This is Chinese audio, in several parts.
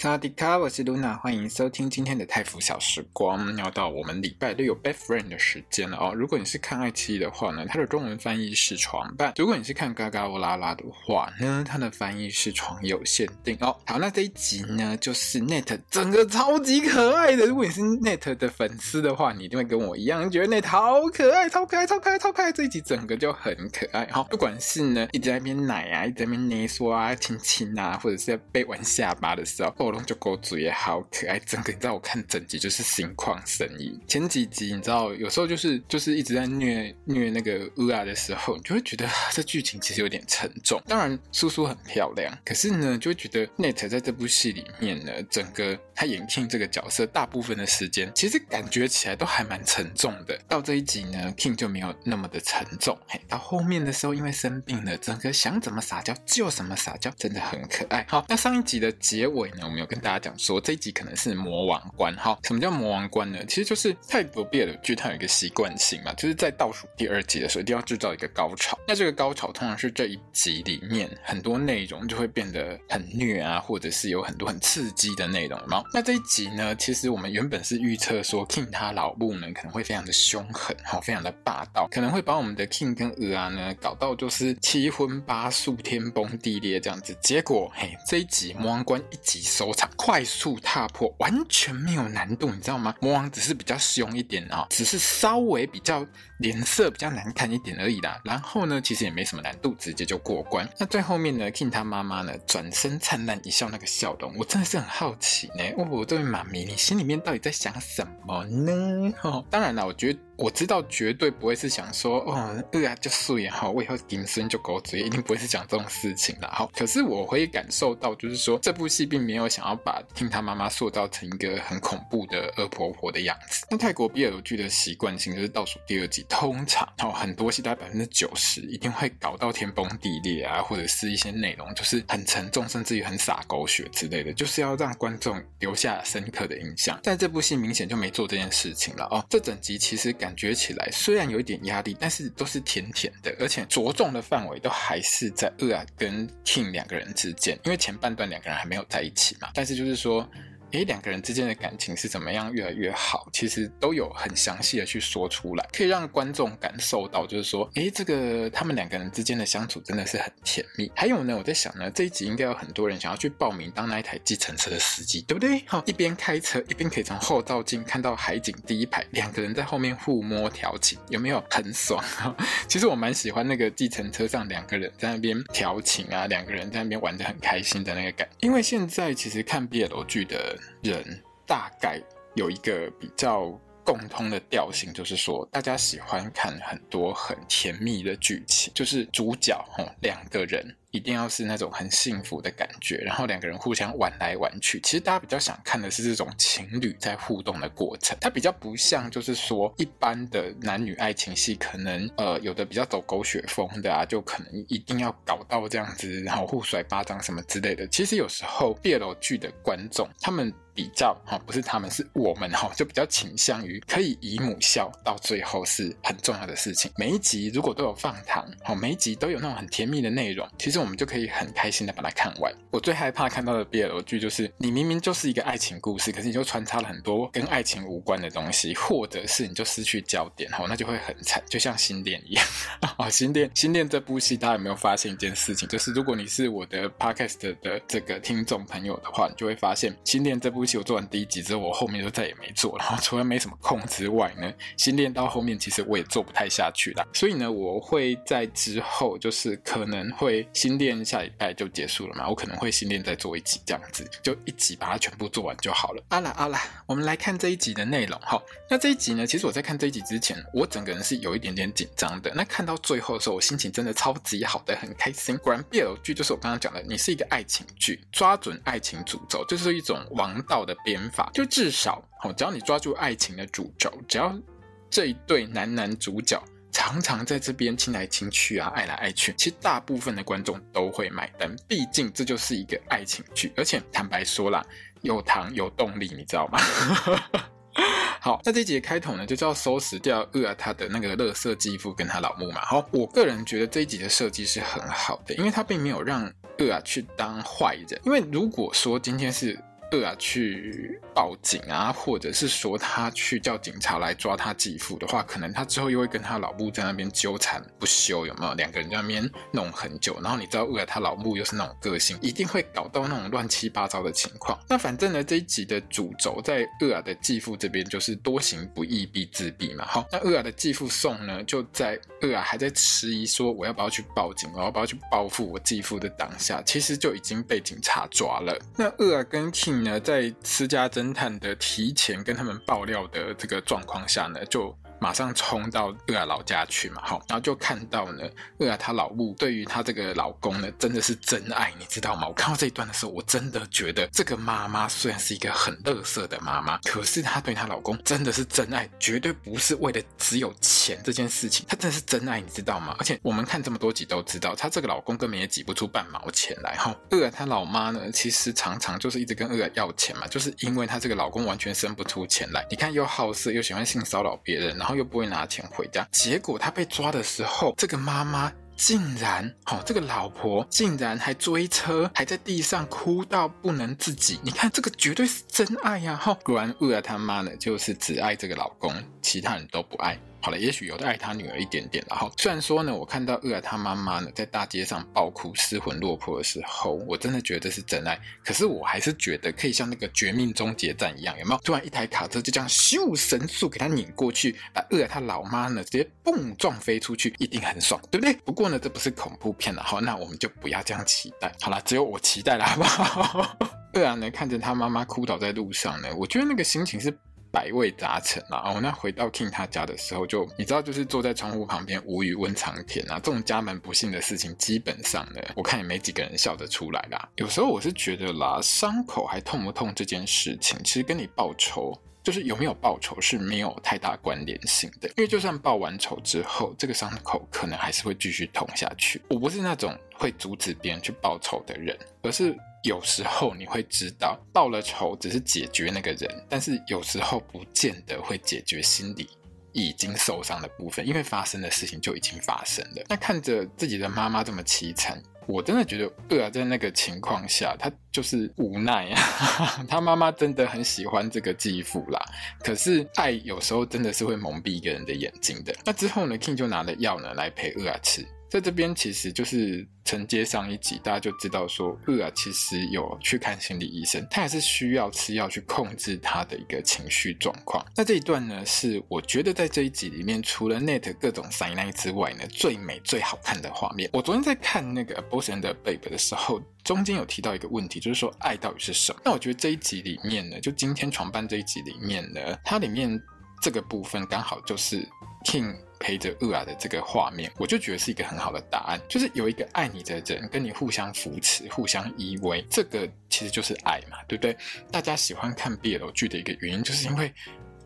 萨瓦迪卡，我是露娜欢迎收听今天的泰服小时光。要到我们礼拜六有 Best Friend 的时间了哦。如果你是看爱奇艺的话呢，它的中文翻译是床伴；如果你是看嘎嘎欧拉拉的话呢，它的翻译是床有限定哦。好，那这一集呢，就是 Net 整个超级可爱的。如果你是 Net 的粉丝的话，你一定会跟我一样觉得 Net 好可爱，超可爱，超可爱，超可爱。这一集整个就很可爱哈、哦。不管是呢一直在那边奶啊，一直在那边捏缩啊、亲亲啊，或者是在被玩下巴的时候。就狗嘴也好可爱，整个你知道我看整集就是心旷神怡。前几集你知道有时候就是就是一直在虐虐那个乌啊的时候，你就会觉得这剧情其实有点沉重。当然苏苏很漂亮，可是呢就会觉得 Net 在这部戏里面呢，整个他演 King 这个角色大部分的时间其实感觉起来都还蛮沉重的。到这一集呢，King 就没有那么的沉重。嘿，到后面的时候因为生病了，整个想怎么撒娇就怎么撒娇，真的很可爱。好，那上一集的结尾呢，我们有跟大家讲说这一集可能是魔王关哈，什么叫魔王关呢？其实就是泰国 BL 剧它有一个习惯性嘛，就是在倒数第二集的时候一定要制造一个高潮。那这个高潮通常是这一集里面很多内容就会变得很虐啊，或者是有很多很刺激的内容。那这一集呢，其实我们原本是预测说 King 他老母呢可能会非常的凶狠，好，非常的霸道，可能会把我们的 King 跟娥啊呢搞到就是七荤八素、天崩地裂这样子。结果嘿，这一集魔王关一集收场，快速踏破，完全没有难度，你知道吗？魔王只是比较凶一点啊，只是稍微比较脸色比较难看一点而已啦。然后呢，其实也没什么难度，直接就过关。那最后面呢，King 他妈妈呢转身灿烂一笑，那个笑容，我真的是很好奇呢。哦，这位妈咪，你心里面到底在想什么呢？哦，当然了，我觉得。我知道绝对不会是想说哦，对啊，就素颜好，我以后金孙就狗嘴，一定不会是讲这种事情的。好，可是我会感受到，就是说这部戏并没有想要把听他妈妈塑造成一个很恐怖的恶婆婆的样子。那泰国 BL 剧的习惯性就是倒数第二集，通常哦很多戏大概百分之九十一定会搞到天崩地裂啊，或者是一些内容就是很沉重，甚至于很洒狗血之类的，就是要让观众留下深刻的印象。但这部戏明显就没做这件事情了哦。这整集其实感。觉起来虽然有一点压力，但是都是甜甜的，而且着重的范围都还是在二啊跟 King 两个人之间，因为前半段两个人还没有在一起嘛。但是就是说。诶，两个人之间的感情是怎么样越来越好？其实都有很详细的去说出来，可以让观众感受到，就是说，诶，这个他们两个人之间的相处真的是很甜蜜。还有呢，我在想呢，这一集应该有很多人想要去报名当那一台计程车的司机，对不对？好，一边开车一边可以从后照镜看到海景第一排两个人在后面互摸调情，有没有很爽？其实我蛮喜欢那个计程车上两个人在那边调情啊，两个人在那边玩得很开心的那个感。因为现在其实看 BL 剧的。人大概有一个比较共通的调性，就是说，大家喜欢看很多很甜蜜的剧情，就是主角哈两个人。一定要是那种很幸福的感觉，然后两个人互相玩来玩去。其实大家比较想看的是这种情侣在互动的过程，它比较不像就是说一般的男女爱情戏，可能呃有的比较走狗血风的啊，就可能一定要搞到这样子，然后互甩巴掌什么之类的。其实有时候 BL 剧的观众他们比较哈，不是他们是我们哈，就比较倾向于可以以母孝到最后是很重要的事情。每一集如果都有放糖，好，每一集都有那种很甜蜜的内容，其实。我们就可以很开心的把它看完。我最害怕看到的 BL 剧就是，你明明就是一个爱情故事，可是你就穿插了很多跟爱情无关的东西，或者是你就失去焦点，吼，那就会很惨，就像新恋一样。啊，新恋，新恋这部戏，大家有没有发现一件事情？就是如果你是我的 Podcast 的这个听众朋友的话，你就会发现，新恋这部戏我做完第一集之后，我后面就再也没做了。然后除了没什么空之外呢，新练到后面其实我也做不太下去了。所以呢，我会在之后就是可能会。新练下礼拜就结束了嘛，我可能会新练再做一集，这样子就一集把它全部做完就好了。阿啦阿啦，我们来看这一集的内容哈。那这一集呢，其实我在看这一集之前，我整个人是有一点点紧张的。那看到最后的时候，我心情真的超级好的，很开心。果然 BL 剧就是我刚刚讲的，你是一个爱情剧，抓准爱情主轴，就是一种王道的编法。就至少，只要你抓住爱情的主轴，只要。这一对男男主角常常在这边亲来亲去啊，爱来爱去，其实大部分的观众都会买单，毕竟这就是一个爱情剧，而且坦白说啦，有糖有动力，你知道吗？好，那这一集的开头呢，就是要收拾掉厄尔他的那个垃圾继父跟他老母嘛。好，我个人觉得这一集的设计是很好的，因为他并没有让厄尔去当坏人，因为如果说今天是。厄尔去报警啊，或者是说他去叫警察来抓他继父的话，可能他之后又会跟他老母在那边纠缠不休，有没有？两个人在那边弄很久，然后你知道厄尔他老母又是那种个性，一定会搞到那种乱七八糟的情况。那反正呢，这一集的主轴在厄尔的继父这边就是多行不义必自毙嘛。好，那厄尔的继父宋呢，就在厄尔还在迟疑说我要不要去报警，我要不要去报复我继父的当下，其实就已经被警察抓了。那厄尔跟 King。呢，在私家侦探的提前跟他们爆料的这个状况下呢，就。马上冲到厄尔老家去嘛，好，然后就看到呢，厄尔他老母对于他这个老公呢，真的是真爱，你知道吗？我看到这一段的时候，我真的觉得这个妈妈虽然是一个很垃圾的妈妈，可是她对她老公真的是真爱，绝对不是为了只有钱这件事情，她真的是真爱，你知道吗？而且我们看这么多集都知道，她这个老公根本也挤不出半毛钱来，哈。厄尔他老妈呢，其实常常就是一直跟厄尔要钱嘛，就是因为她这个老公完全生不出钱来，你看又好色又喜欢性骚扰别人，然后。然后又不会拿钱回家，结果他被抓的时候，这个妈妈竟然，好、哦，这个老婆竟然还追车，还在地上哭到不能自己。你看，这个绝对是真爱呀！哈、哦，果然恶他妈呢，就是只爱这个老公，其他人都不爱。好了，也许有的爱他女儿一点点，然后虽然说呢，我看到厄尔他妈妈呢在大街上暴哭失魂落魄的时候，我真的觉得是真爱。可是我还是觉得可以像那个绝命终结战一样，有没有？突然一台卡车就这样咻神速给他拧过去，把厄尔他老妈呢直接蹦撞飞出去，一定很爽，对不对？不过呢，这不是恐怖片了，好，那我们就不要这样期待。好了，只有我期待了，好不好？厄尔呢看着他妈妈哭倒在路上呢，我觉得那个心情是。百味杂陈啊！哦，那回到 King 他家的时候就，你知道，就是坐在窗户旁边无语问苍天啊。这种家门不幸的事情，基本上呢，我看也没几个人笑得出来啦。有时候我是觉得啦，伤口还痛不痛这件事情，其实跟你报仇，就是有没有报仇是没有太大关联性的。因为就算报完仇之后，这个伤口可能还是会继续痛下去。我不是那种会阻止别人去报仇的人，而是。有时候你会知道，报了仇只是解决那个人，但是有时候不见得会解决心里已经受伤的部分，因为发生的事情就已经发生了。那看着自己的妈妈这么凄惨，我真的觉得厄尔在那个情况下，他就是无奈啊。他妈妈真的很喜欢这个继父啦，可是爱有时候真的是会蒙蔽一个人的眼睛的。那之后呢，King 就拿了药呢来陪厄尔吃。在这边其实就是承接上一集，大家就知道说，厄尔其实有去看心理医生，他还是需要吃药去控制他的一个情绪状况。那这一段呢，是我觉得在这一集里面，除了 Nate 各种灾难之外呢，最美最好看的画面。我昨天在看那个 Boss and Babe 的时候，中间有提到一个问题，就是说爱到底是什么？那我觉得这一集里面呢，就今天床伴这一集里面呢，它里面这个部分刚好就是 King。陪着厄尔的这个画面，我就觉得是一个很好的答案，就是有一个爱你的人跟你互相扶持、互相依偎，这个其实就是爱嘛，对不对？大家喜欢看 BL 剧的一个原因，就是因为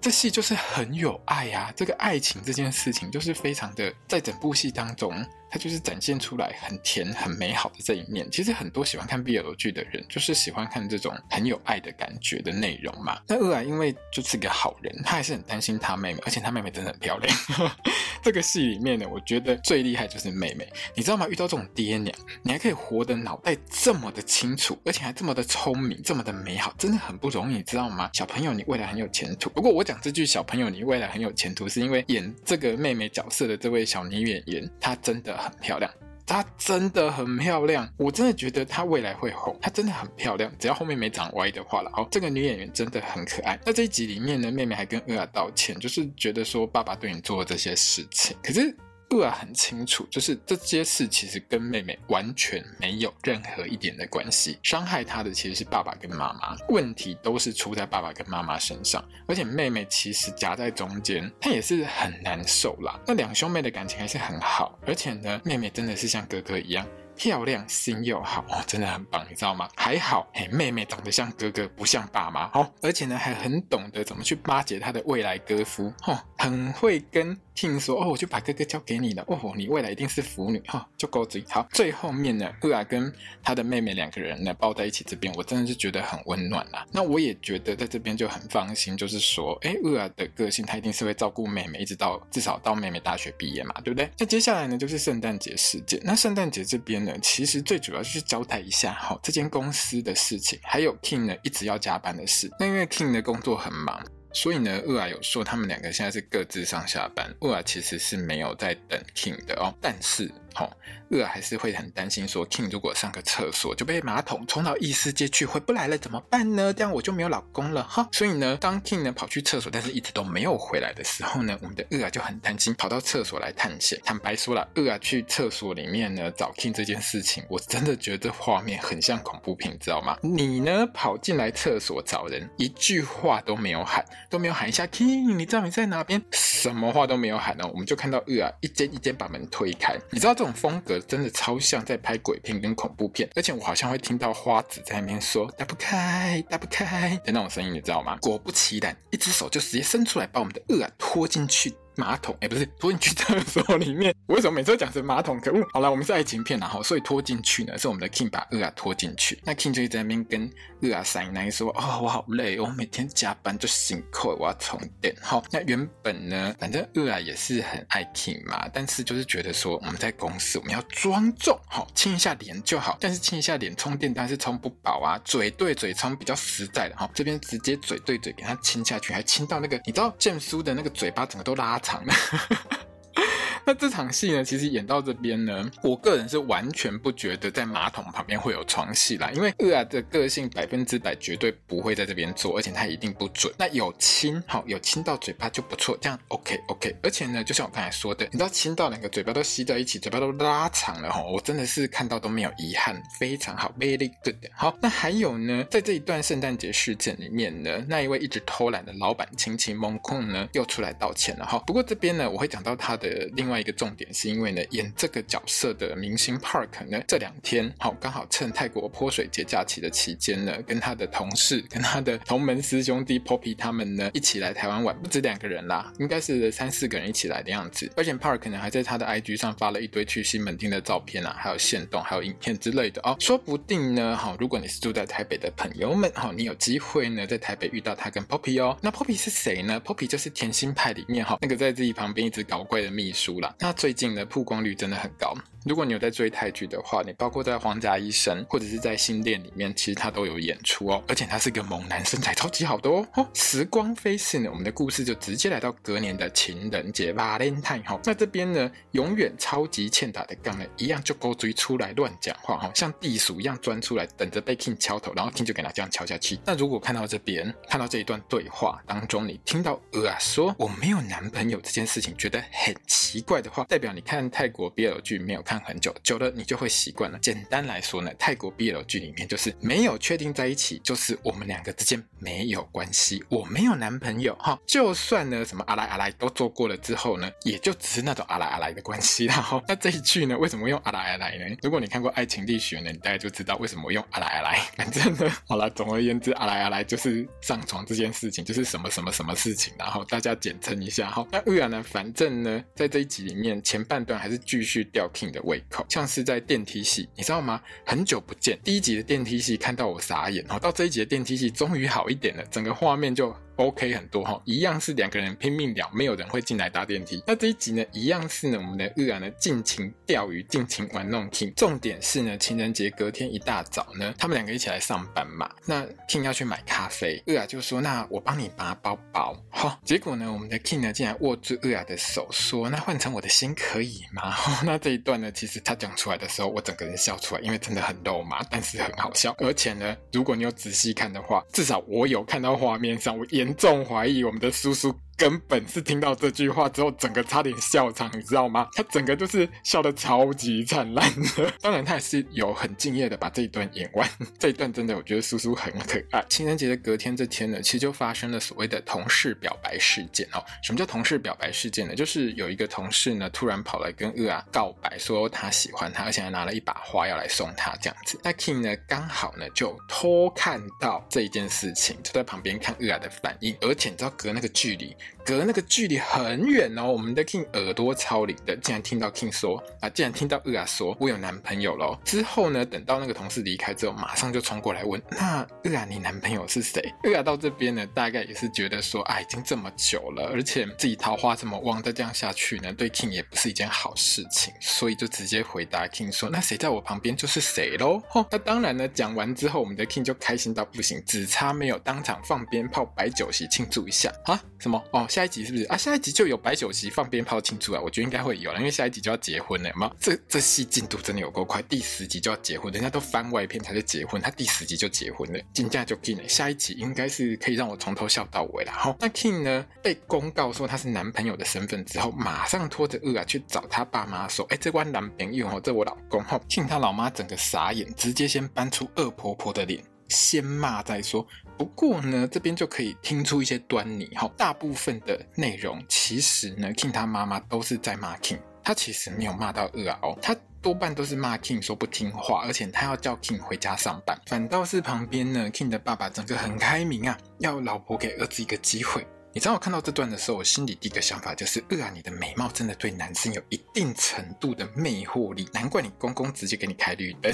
这戏就是很有爱啊，这个爱情这件事情就是非常的，在整部戏当中。它就是展现出来很甜、很美好的这一面。其实很多喜欢看 BL 剧的人，就是喜欢看这种很有爱的感觉的内容嘛。那二来因为就是个好人，他还是很担心他妹妹，而且他妹妹真的很漂亮。这个戏里面呢，我觉得最厉害就是妹妹，你知道吗？遇到这种爹娘，你还可以活得脑袋这么的清楚，而且还这么的聪明，这么的美好，真的很不容易，你知道吗？小朋友，你未来很有前途。不过我讲这句“小朋友，你未来很有前途”，是因为演这个妹妹角色的这位小女演员，她真的。很漂亮，她真的很漂亮，我真的觉得她未来会红，她真的很漂亮，只要后面没长歪的话了。哦，这个女演员真的很可爱。那这一集里面呢，妹妹还跟厄尔道歉，就是觉得说爸爸对你做了这些事情，可是。厄尔很清楚，就是这些事其实跟妹妹完全没有任何一点的关系，伤害她的其实是爸爸跟妈妈，问题都是出在爸爸跟妈妈身上，而且妹妹其实夹在中间，她也是很难受啦。那两兄妹的感情还是很好，而且呢，妹妹真的是像哥哥一样。漂亮，心又好哦，真的很棒，你知道吗？还好，嘿，妹妹长得像哥哥，不像爸妈，哦，而且呢，还很懂得怎么去巴结他的未来哥夫，哦，很会跟。听说哦，我就把哥哥交给你了哦，你未来一定是腐女哈、哦，就够嘴好。最后面呢，厄尔跟他的妹妹两个人呢抱在一起，这边我真的是觉得很温暖啦。那我也觉得在这边就很放心，就是说，哎，厄尔的个性他一定是会照顾妹妹，一直到至少到妹妹大学毕业嘛，对不对？那接下来呢就是圣诞节事件。那圣诞节这边呢，其实最主要就是交代一下好、这间公司的事情，还有 King 呢一直要加班的事。那因为 King 的工作很忙。所以呢，厄尔有说他们两个现在是各自上下班，厄尔其实是没有在等 King 的哦，但是。好，厄尔还是会很担心，说 King 如果上个厕所就被马桶冲到异世界去，回不来了怎么办呢？这样我就没有老公了哈。所以呢，当 King 呢跑去厕所，但是一直都没有回来的时候呢，我们的厄尔就很担心，跑到厕所来探险。坦白说了，厄尔去厕所里面呢找 King 这件事情，我真的觉得这画面很像恐怖片，知道吗？你呢跑进来厕所找人，一句话都没有喊，都没有喊一下 King，你知道你在哪边？什么话都没有喊呢，我们就看到厄尔一间一间把门推开，你知道。这种风格真的超像在拍鬼片跟恐怖片，而且我好像会听到花子在那边说“打不开，打不开”的那种声音，你知道吗？果不其然，一只手就直接伸出来，把我们的恶啊拖进去。马桶哎，不是拖进去厕所里面。我为什么每次都讲成马桶？可恶！好了，我们是爱情片，然后所以拖进去呢，是我们的 King 把二啊拖进去。那 King 就在那边跟厄尔塞奶说：“哦，我好累，我每天加班就辛苦，我要充电。”好，那原本呢，反正二啊也是很爱 King 嘛，但是就是觉得说我们在公司我们要庄重，好亲一下脸就好。但是亲一下脸充电，但是充不饱啊，嘴对嘴充比较实在的哈。这边直接嘴对嘴给他亲下去，还亲到那个你知道剑叔的那个嘴巴整个都拉长了。那这场戏呢，其实演到这边呢，我个人是完全不觉得在马桶旁边会有床戏啦，因为厄尔的个性百分之百绝对不会在这边做，而且他一定不准。那有亲好，有亲到嘴巴就不错，这样 OK OK。而且呢，就像我刚才说的，你知道亲到两个嘴巴都吸在一起，嘴巴都拉长了哈，我真的是看到都没有遗憾，非常好，very good。好，那还有呢，在这一段圣诞节事件里面呢，那一位一直偷懒的老板亲戚蒙控呢又出来道歉了哈。不过这边呢，我会讲到他的另外。一个重点是因为呢，演这个角色的明星 Park 呢，这两天好刚好趁泰国泼水节假期的期间呢，跟他的同事、跟他的 同门师兄弟 Poppy 他们呢一起来台湾玩，不止两个人啦，应该是三四个人一起来的样子。而且 Park 呢还在他的 IG 上发了一堆去西门町的照片啊，还有限动、还有影片之类的哦。说不定呢，好，如果你是住在台北的朋友们，好，你有机会呢在台北遇到他跟 Poppy 哦。那 Poppy 是谁呢？Poppy 就是甜心派里面哈那个在自己旁边一直搞怪的秘书。那最近的曝光率真的很高。如果你有在追泰剧的话，你包括在《皇家医生》或者是在《新恋》里面，其实他都有演出哦。而且他是个猛男，身材超级好的哦。哦，时光飞逝呢，我们的故事就直接来到隔年的情人节 Valentine 哈。那这边呢，永远超级欠打的杠呢，一样就勾追出来乱讲话哈，像地鼠一样钻出来，等着被 King 敲头，然后 King 就给他这样敲下去。那如果看到这边，看到这一段对话当中，你听到呃啊说我没有男朋友这件事情，觉得很奇怪的话，代表你看泰国 BL 剧没有看看很久，久了你就会习惯了。简单来说呢，泰国 BL 剧里面就是没有确定在一起，就是我们两个之间没有关系，我没有男朋友哈。就算呢什么阿来阿来都做过了之后呢，也就只是那种阿来阿来的关系。然后那这一句呢，为什么用阿来阿来呢？如果你看过《爱情力学》呢，你大概就知道为什么用阿来阿来。反正呢，好了，总而言之，阿来阿来就是上床这件事情，就是什么什么什么事情，然后大家简称一下哈。那乌雅呢，反正呢，在这一集里面前半段还是继续吊 King 的胃口。像是在电梯戏，你知道吗？很久不见，第一集的电梯戏看到我傻眼，然后到这一集的电梯戏终于好一点了，整个画面就。OK 很多哈，一样是两个人拼命聊，没有人会进来搭电梯。那这一集呢，一样是呢，我们的厄尔呢尽情钓鱼，尽情玩弄 King。重点是呢，情人节隔天一大早呢，他们两个一起来上班嘛。那 King 要去买咖啡，厄尔就说：“那我帮你拔包包。”哈，结果呢，我们的 King 呢竟然握住厄尔的手说：“那换成我的心可以吗？”那这一段呢，其实他讲出来的时候，我整个人笑出来，因为真的很肉麻，但是很好笑。而且呢，如果你有仔细看的话，至少我有看到画面上我也。严重怀疑我们的叔叔。根本是听到这句话之后，整个差点笑场，你知道吗？他整个就是笑得超级灿烂的。当然，他也是有很敬业的把这一段演完。这一段真的，我觉得叔叔很可爱。情人节的隔天这天呢，其实就发生了所谓的同事表白事件哦。什么叫同事表白事件呢？就是有一个同事呢，突然跑来跟厄啊告白，说他喜欢他，而且还拿了一把花要来送他这样子。那 King 呢，刚好呢就偷看到这一件事情，就在旁边看厄啊的反应，而且你知道隔那个距离。隔那个距离很远哦，我们的 King 耳朵超灵的，竟然听到 King 说啊，竟然听到厄啊说，我有男朋友了。之后呢，等到那个同事离开之后，马上就冲过来问，那厄啊，你男朋友是谁？厄啊到这边呢，大概也是觉得说，啊，已经这么久了，而且自己桃花这么旺，再这样下去呢，对 King 也不是一件好事情，所以就直接回答 King 说，那谁在我旁边就是谁喽。哦，那当然呢，讲完之后，我们的 King 就开心到不行，只差没有当场放鞭炮、摆酒席庆祝一下啊？什么？哦。下一集是不是啊？下一集就有摆酒席、放鞭炮庆祝啊！我觉得应该会有了，因为下一集就要结婚了，有没有？这这戏进度真的有够快，第十集就要结婚，人家都番外篇才是结婚，他第十集就结婚了，金价就进了。下一集应该是可以让我从头笑到尾了。好，那 King 呢？被公告说他是男朋友的身份之后，马上拖着恶啊去找他爸妈说：“哎，这关男朋友哦，这我老公。”哦，King 他老妈整个傻眼，直接先搬出恶婆婆的脸，先骂再说。不过呢，这边就可以听出一些端倪哈。大部分的内容其实呢，King 他妈妈都是在骂 King，他其实没有骂到二啊哦，他多半都是骂 King 说不听话，而且他要叫 King 回家上班。反倒是旁边呢，King 的爸爸整个很开明啊，要老婆给儿子一个机会。你知道我看到这段的时候，我心里第一个想法就是：二啊，你的美貌真的对男生有一定程度的魅惑力，难怪你公公直接给你开绿灯。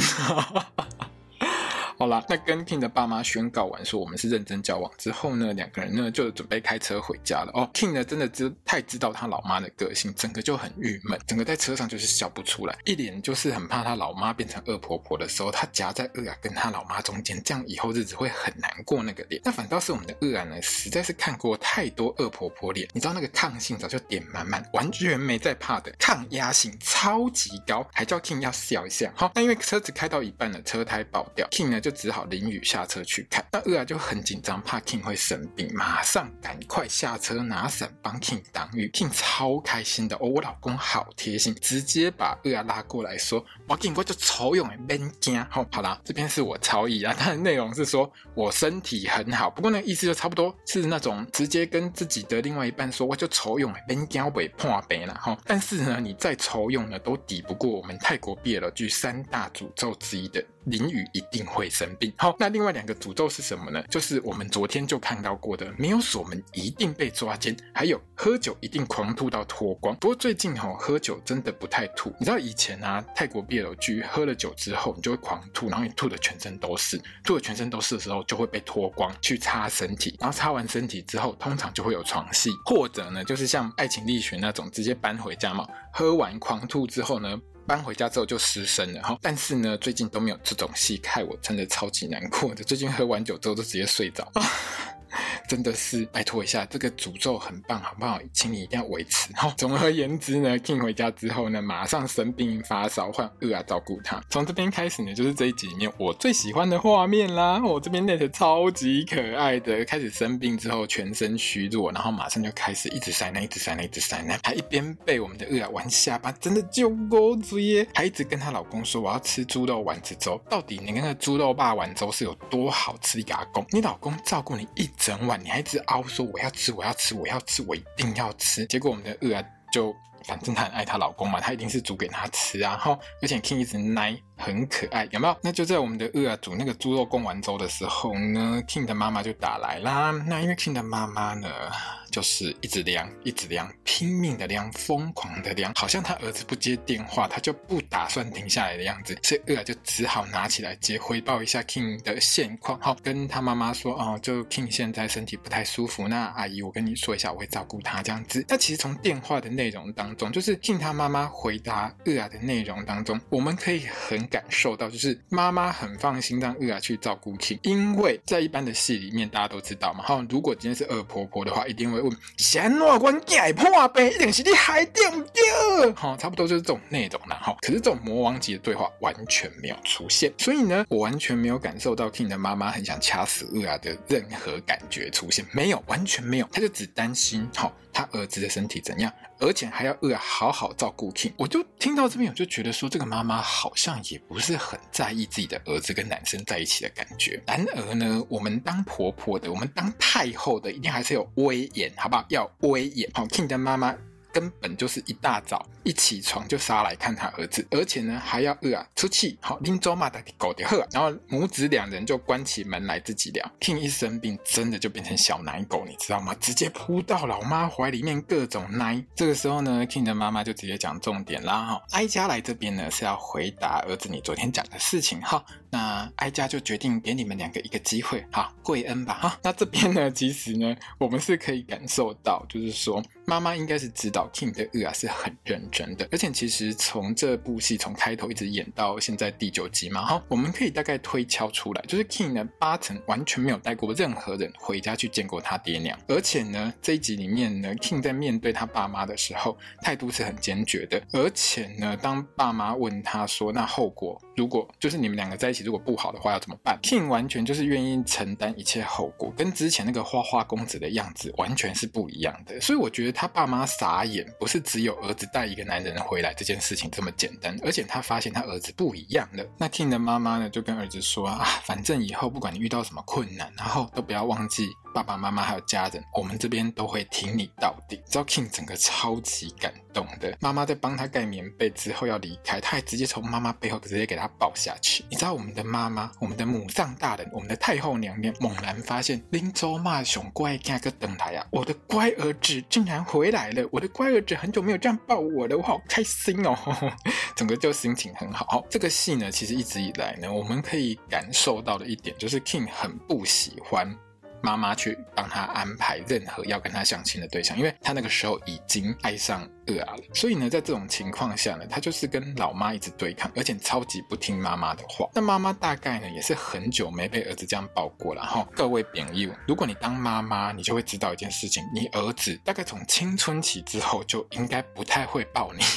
好啦，那跟 King 的爸妈宣告完说我们是认真交往之后呢，两个人呢就准备开车回家了。哦，King 呢真的知太知道他老妈的个性，整个就很郁闷，整个在车上就是笑不出来，一脸就是很怕他老妈变成恶婆婆的时候，他夹在厄啊跟他老妈中间，这样以后日子会很难过那个脸。那反倒是我们的厄啊呢，实在是看过太多恶婆婆脸，你知道那个抗性早就点满满，完全没在怕的，抗压性超级高，还叫 King 要笑一下。好，那因为车子开到一半了，车胎爆掉，King 呢就。就只好淋雨下车去看，那厄啊就很紧张，怕 King 会生病，马上赶快下车拿伞帮 King 挡雨。King 超开心的哦，我老公好贴心，直接把厄啊拉过来说：“我给你过就抽用的免惊。”好，好啦，这边是我超译啊，它的内容是说我身体很好，不过那个意思就差不多是那种直接跟自己的另外一半说，我就抽用的免惊被破病了哈。但是呢，你再抽用呢，都抵不过我们泰国 BL 剧三大诅咒之一的。淋雨一定会生病。好，那另外两个诅咒是什么呢？就是我们昨天就看到过的，没有锁门一定被抓奸，还有喝酒一定狂吐到脱光。不过最近哈、喝酒真的不太吐。你知道以前啊，泰国 BL 剧喝了酒之后，你就会狂吐，然后你吐的全身都是，吐的全身都是的时候，就会被脱光去擦身体，然后擦完身体之后，通常就会有床戏，或者呢，就是像爱情力学那种直接搬回家嘛。喝完狂吐之后呢，搬回家之后就失声了哈，但是呢，最近都没有这种戏，看我真的超级难过的。最近喝完酒之后就直接睡着。真的是拜托一下，这个诅咒很棒，好不好？请你一定要维持。好，总而言之呢，King 回家之后呢，马上生病发烧，换厄啊照顾他。从这边开始呢，就是这一集里面我最喜欢的画面啦。我这边 Net 超级可爱的，开始生病之后全身虚弱，然后马上就开始一直塞奶，一直塞奶，一直塞奶，还一边被我们的厄啊玩下巴，真的就够嘴耶！还一直跟她老公说我要吃猪肉丸子粥。到底你那猪肉霸丸粥是有多好吃？阿公，你老公照顾你一整晚。你还一直凹说我要吃，我要吃，我要吃，我一定要吃。结果我们的厄啊就反正她很爱她老公嘛，她一定是煮给他吃啊。然后而且 King 一直奶。很可爱，有没有？那就在我们的厄啊煮那个猪肉贡丸粥的时候呢，King 的妈妈就打来啦。那因为 King 的妈妈呢，就是一直量，一直量，拼命的量，疯狂的量，好像他儿子不接电话，他就不打算停下来的样子。所以厄啊就只好拿起来接，回报一下 King 的现况。好，跟他妈妈说哦，就 King 现在身体不太舒服，那阿姨我跟你说一下，我会照顾他这样子。那其实从电话的内容当中，就是 King 他妈妈回答厄啊的内容当中，我们可以很。感受到就是妈妈很放心让厄啊去照顾 King，因为在一般的戏里面大家都知道嘛，哈，如果今天是恶婆婆的话，一定会问：先哪关会破呗，一定是你害对不对？好，差不多就是这种内容了哈。可是这种魔王级的对话完全没有出现，所以呢，我完全没有感受到 King 的妈妈很想掐死二啊的任何感觉出现，没有，完全没有，他就只担心好他儿子的身体怎样。而且还要要好好照顾 King，我就听到这边，我就觉得说，这个妈妈好像也不是很在意自己的儿子跟男生在一起的感觉。然而呢，我们当婆婆的，我们当太后的，一定还是有威严，好不好？要威严。好，King 的妈妈。根本就是一大早一起床就杀来看他儿子，而且呢还要饿啊出气，好拎走嘛的狗的喝，然后母子两人就关起门来自己聊。King 一生病，真的就变成小奶狗，你知道吗？直接扑到老妈怀里面各种奶。这个时候呢，King 的妈妈就直接讲重点啦哈，哀家来这边呢是要回答儿子你昨天讲的事情哈。那哀家就决定给你们两个一个机会，好跪恩吧哈。那这边呢，其实呢我们是可以感受到，就是说妈妈应该是知道。King 的恶啊是很认真的，而且其实从这部戏从开头一直演到现在第九集嘛，哈，我们可以大概推敲出来，就是 King 呢八成完全没有带过任何人回家去见过他爹娘，而且呢这一集里面呢，King 在面对他爸妈的时候态度是很坚决的，而且呢当爸妈问他说那后果如果就是你们两个在一起如果不好的话要怎么办，King 完全就是愿意承担一切后果，跟之前那个花花公子的样子完全是不一样的，所以我觉得他爸妈傻眼。不是只有儿子带一个男人回来这件事情这么简单，而且他发现他儿子不一样了。那 King 的妈妈呢，就跟儿子说啊，反正以后不管你遇到什么困难，然后都不要忘记。爸爸妈妈还有家人，我们这边都会挺你到底。知道 King 整个超级感动的，妈妈在帮他盖棉被之后要离开，他还直接从妈妈背后直接给他抱下去。你知道我们的妈妈，我们的母上大人，我们的太后娘娘，猛然发现林州骂熊乖家个等来呀，我的乖儿子竟然回来了，我的乖儿子很久没有这样抱我了，我好开心哦，整个就心情很好。这个戏呢，其实一直以来呢，我们可以感受到的一点就是 King 很不喜欢。妈妈去帮他安排任何要跟他相亲的对象，因为他那个时候已经爱上二阿了，所以呢，在这种情况下呢，他就是跟老妈一直对抗，而且超级不听妈妈的话。那妈妈大概呢，也是很久没被儿子这样抱过了哈。各位朋友，如果你当妈妈，你就会知道一件事情，你儿子大概从青春期之后就应该不太会抱你。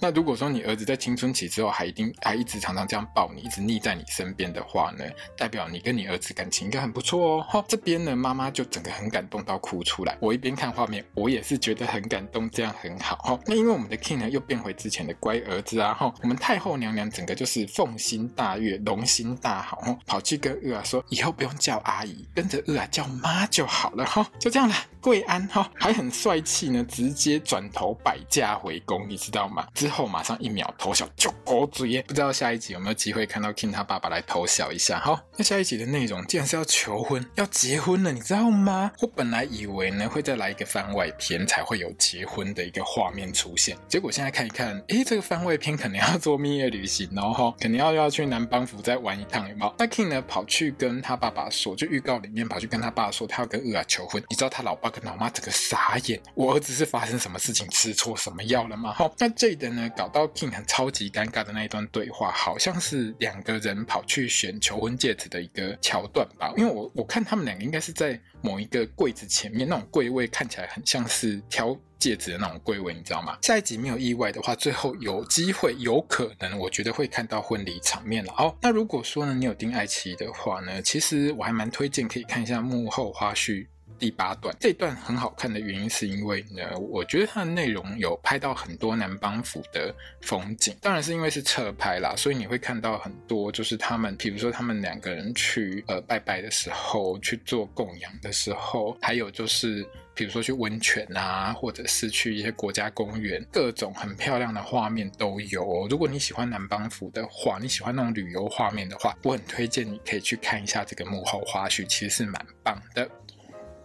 那如果说你儿子在青春期之后还一定还一直常常这样抱你，一直腻在你身边的话呢，代表你跟你儿子感情应该很不错哦。哈，这边呢，妈妈就整个很感动到哭出来。我一边看画面，我也是觉得很感动，这样很好。那因为我们的 King 呢又变回之前的乖儿子啊。哈，我们太后娘娘整个就是凤心大悦，龙心大好，跑去跟二啊说，以后不用叫阿姨，跟着二啊叫妈就好了。哈，就这样了，跪安哈，还很帅气呢，直接转头摆驾回宫，你知道吗？之后马上一秒偷笑就狗嘴，不知道下一集有没有机会看到 King 他爸爸来偷笑一下。好，那下一集的内容竟然是要求婚，要结婚了，你知道吗？我本来以为呢会再来一个番外篇才会有结婚的一个画面出现，结果现在看一看，诶，这个番外篇可能要做蜜月旅行哦，哈，肯定要要去南邦府再玩一趟，有没有？那 King 呢跑去跟他爸爸说，就预告里面跑去跟他爸说，他要跟二啊求婚。你知道他老爸跟老妈整个傻眼，我儿子是发生什么事情吃错什么药了吗？好，那这的呢搞。到 King 很超级尴尬的那一段对话，好像是两个人跑去选求婚戒指的一个桥段吧。因为我我看他们两个应该是在某一个柜子前面，那种柜位看起来很像是挑戒指的那种柜位，你知道吗？下一集没有意外的话，最后有机会有可能，我觉得会看到婚礼场面了。哦，那如果说呢，你有订爱奇艺的话呢，其实我还蛮推荐可以看一下幕后花絮。第八段这段很好看的原因是因为呢，我觉得它的内容有拍到很多南邦府的风景，当然是因为是侧拍啦，所以你会看到很多就是他们，比如说他们两个人去呃拜拜的时候，去做供养的时候，还有就是比如说去温泉啊，或者是去一些国家公园，各种很漂亮的画面都有哦。如果你喜欢南邦府的话，你喜欢那种旅游画面的话，我很推荐你可以去看一下这个幕后花絮，其实是蛮棒的。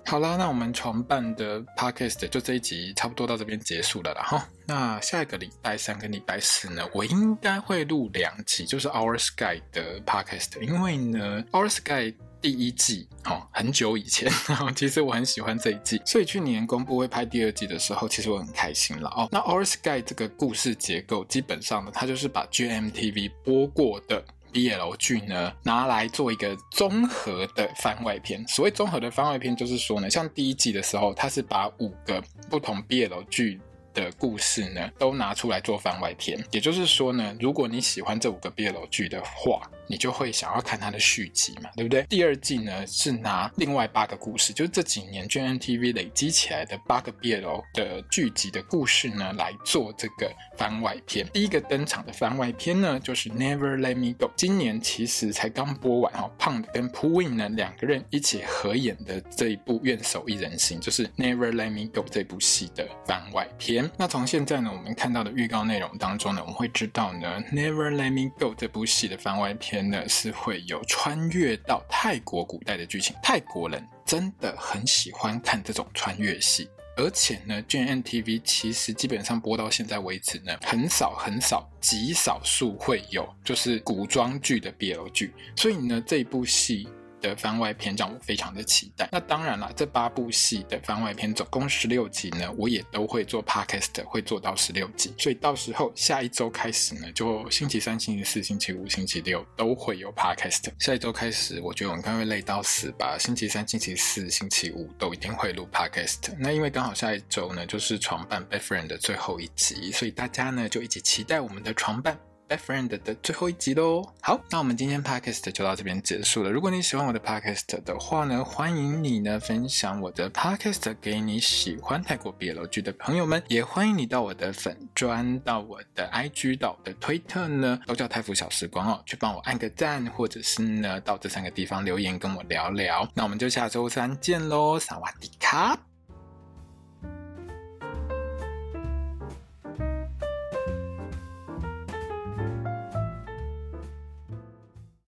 好啦，那我们床伴的 podcast 就这一集差不多到这边结束了啦哈。那下一个礼拜三跟礼拜四呢，我应该会录两集，就是 Our Sky 的 podcast，因为呢 Our Sky 第一季哦，很久以前，其实我很喜欢这一季，所以去年公布会拍第二季的时候，其实我很开心了哦。那 Our Sky 这个故事结构基本上呢，它就是把 GMTV 播过的。BL 剧呢，拿来做一个综合的番外篇。所谓综合的番外篇，就是说呢，像第一季的时候，它是把五个不同 BL 剧的故事呢，都拿出来做番外篇。也就是说呢，如果你喜欢这五个 BL 剧的话，你就会想要看它的续集嘛，对不对？第二季呢是拿另外八个故事，就是这几年 GNTV 累积起来的八个 BL 的剧集的故事呢来做这个番外篇。第一个登场的番外篇呢就是 Never Let Me Go，今年其实才刚播完哦，胖的跟 Pooin 呢两个人一起合演的这一部愿守一人心，就是 Never Let Me Go 这部戏的番外篇。那从现在呢我们看到的预告内容当中呢，我们会知道呢 Never Let Me Go 这部戏的番外篇。呢是会有穿越到泰国古代的剧情，泰国人真的很喜欢看这种穿越戏，而且呢 gntv 其实基本上播到现在为止呢，很少很少极少数会有就是古装剧的 BL 剧，所以呢，这部戏。的番外篇让我非常的期待。那当然了，这八部戏的番外篇总共十六集呢，我也都会做 podcast，会做到十六集。所以到时候下一周开始呢，就星期三、星期四、星期五、星期六都会有 podcast。下一周开始，我觉得我应该会累到死吧。星期三、星期四、星期五都一定会录 podcast。那因为刚好下一周呢，就是床伴 Best Friend 的最后一集，所以大家呢就一起期待我们的床伴。Best Friend 的最后一集喽。好，那我们今天 Podcast 就到这边结束了。如果你喜欢我的 Podcast 的话呢，欢迎你呢分享我的 Podcast 给你喜欢泰国 BL 剧的朋友们，也欢迎你到我的粉专、到我的 IG、到我的推特呢，都叫泰腐小时光哦，去帮我按个赞，或者是呢到这三个地方留言跟我聊聊。那我们就下周三见喽，萨瓦迪卡。